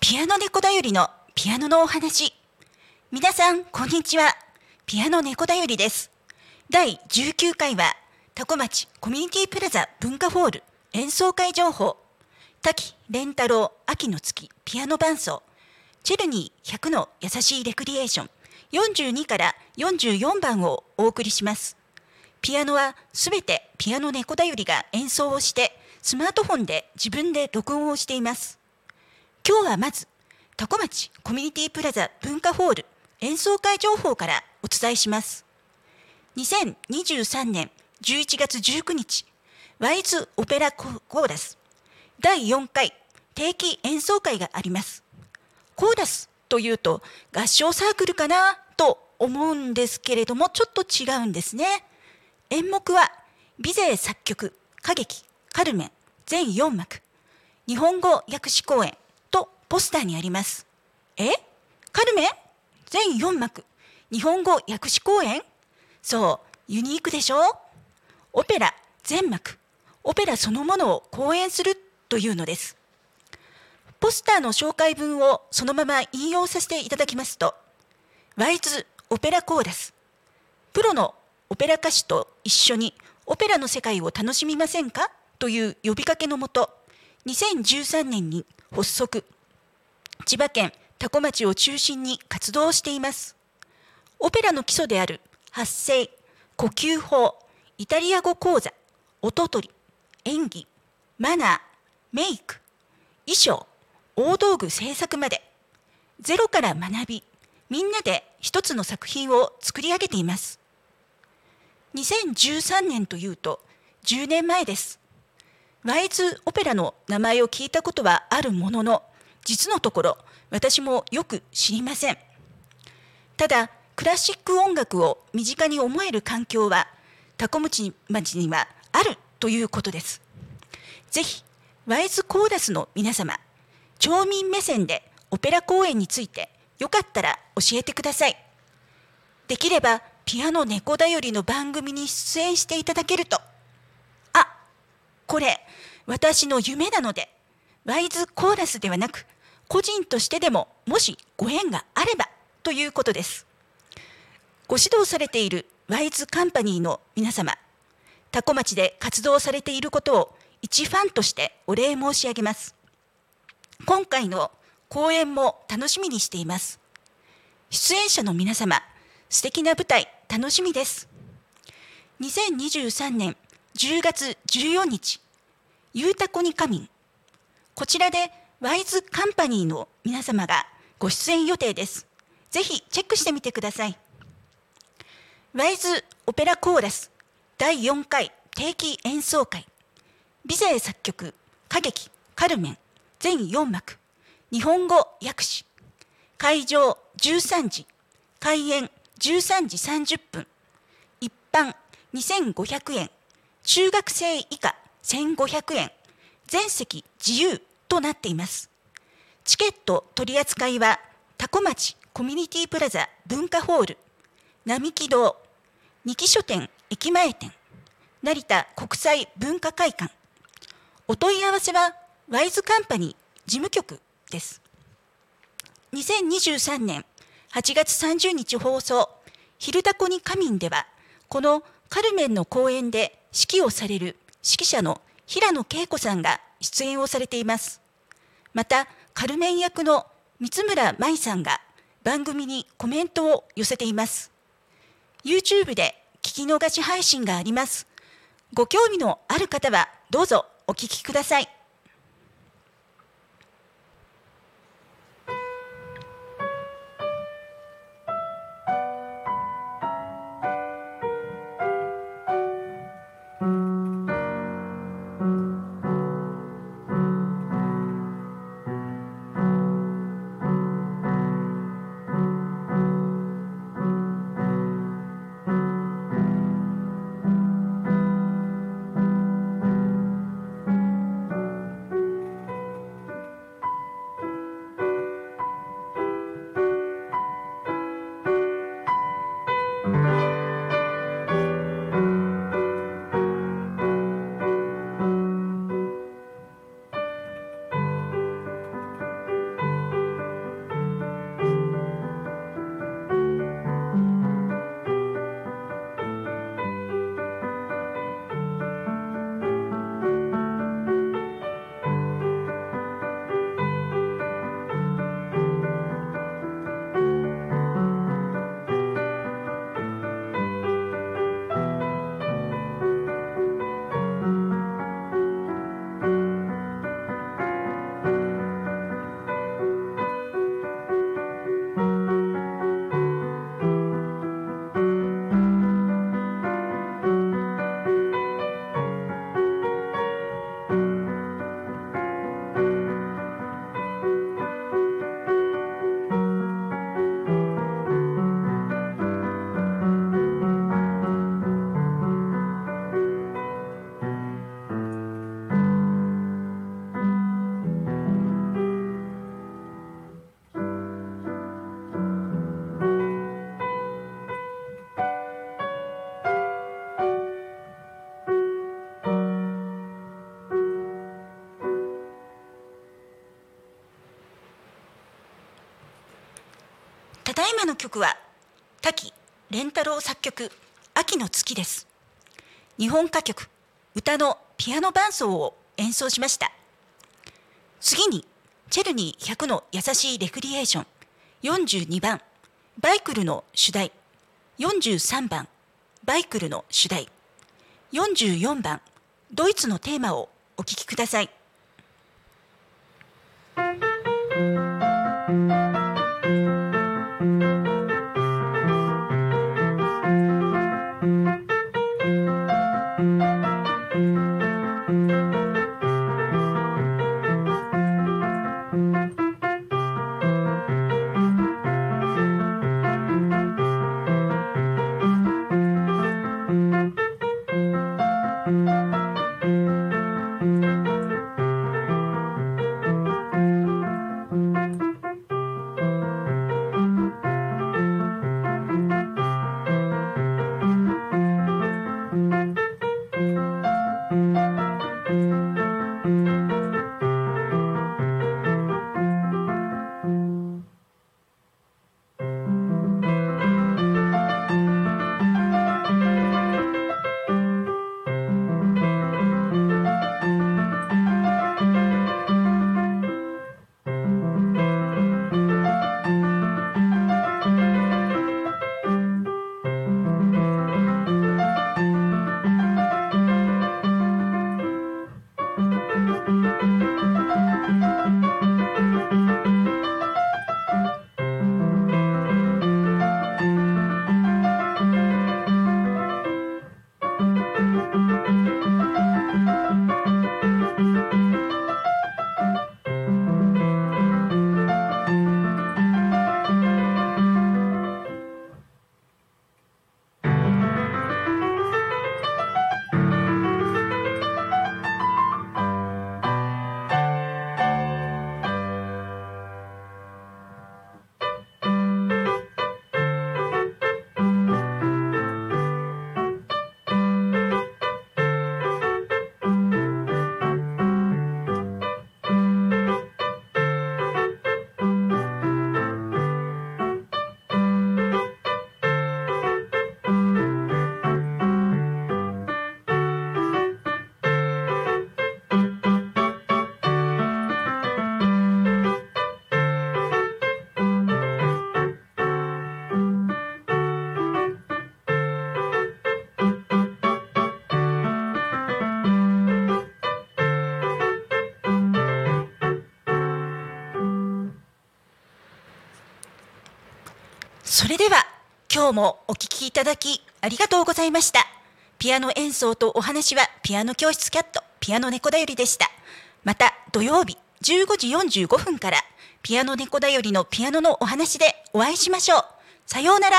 ピアノ猫だよりのピアノのお話。皆さん、こんにちは。ピアノ猫だよりです。第19回は、タコ町コミュニティプラザ文化ホール演奏会情報。滝蓮太郎秋の月ピアノ伴奏。チェルニー100の優しいレクリエーション。42から44番をお送りします。ピアノはすべてピアノ猫だよりが演奏をして、スマートフォンで自分で録音をしています。今日はまず、多古町コミュニティプラザ文化ホール演奏会情報からお伝えします。2023年11月19日、ワイズオペラコーラス第4回定期演奏会があります。コーラスというと合唱サークルかなと思うんですけれどもちょっと違うんですね。演目はビゼー作曲歌劇カルメン全4幕日本語訳詞公演とポスターにあります。え？カルメン全4幕日本語訳詞公演？そう、ユニークでしょ？オペラ全幕オペラそのものを公演するというのです。ポスターの紹介文をそのまま引用させていただきますと、ワイズオペラコーラス。プロのオペラ歌手と一緒にオペラの世界を楽しみませんか？という呼びかけのもと、2013年に発足。千葉県多古町を中心に活動しています。オペラの基礎である発声、呼吸法、イタリア語講座、音取り、演技、マナー、メイク、衣装、大道具制作まで、ゼロから学び、みんなで一つの作品を作り上げています。2013年というと10年前です。ワイズオペラの名前を聞いたことはあるものの、実のところ私もよく知りません。ただ、クラシック音楽を身近に思える環境は、タコムチ町にはあるということです。ぜひ、ワイズコーラスの皆様、町民目線でオペラ公演についてよかったら教えてください。できれば、ピアノ猫だよりの番組に出演していただけると。あ、これ、私の夢なので、ワイズコーラスではなく、個人としてでも、もしご縁があれば、ということです。ご指導されているワイズカンパニーの皆様、多古町で活動されていることを一ファンとしてお礼申し上げます。今回の公演も楽しみにしています。出演者の皆様、素敵な舞台楽しみです。2023年10月14日、ゆうたこに仮眠。こちらでワイズカンパニーの皆様がご出演予定です。ぜひチェックしてみてください。ワイズオペラコーラス第4回定期演奏会。ビゼー作曲、歌劇、カルメン、全4幕。日本語訳詞。会場13時。開演13時30分。一般2500円。中学生以下1500円。全席自由となっています。チケット取り扱いは、多古町コミュニティプラザ文化ホール、並木堂、二木書店駅前店、成田国際文化会館。お問い合わせは、ワイズカンパニー事務局です。2023年8月30日放送、昼タコに仮眠では、このカルメンの公演で指揮をされる指揮者の平野恵子さんが出演をされています。また、カルメン役の三村舞さんが番組にコメントを寄せています。YouTube で聞き逃し配信があります。ご興味のある方はどうぞお聞きください。ただいまの曲は滝蓮太郎作曲「秋の月」です。日本歌曲歌のピアノ伴奏を演奏しました。次にチェルニー100の優しいレクリエーション42番バイクルの主題43番バイクルの主題44番ドイツのテーマをお聴きください。それでは今日もお聴きいただきありがとうございました。ピアノ演奏とお話はピアノ教室キャットピアノ猫だよりでした。また土曜日15時45分からピアノ猫だよりのピアノのお話でお会いしましょう。さようなら。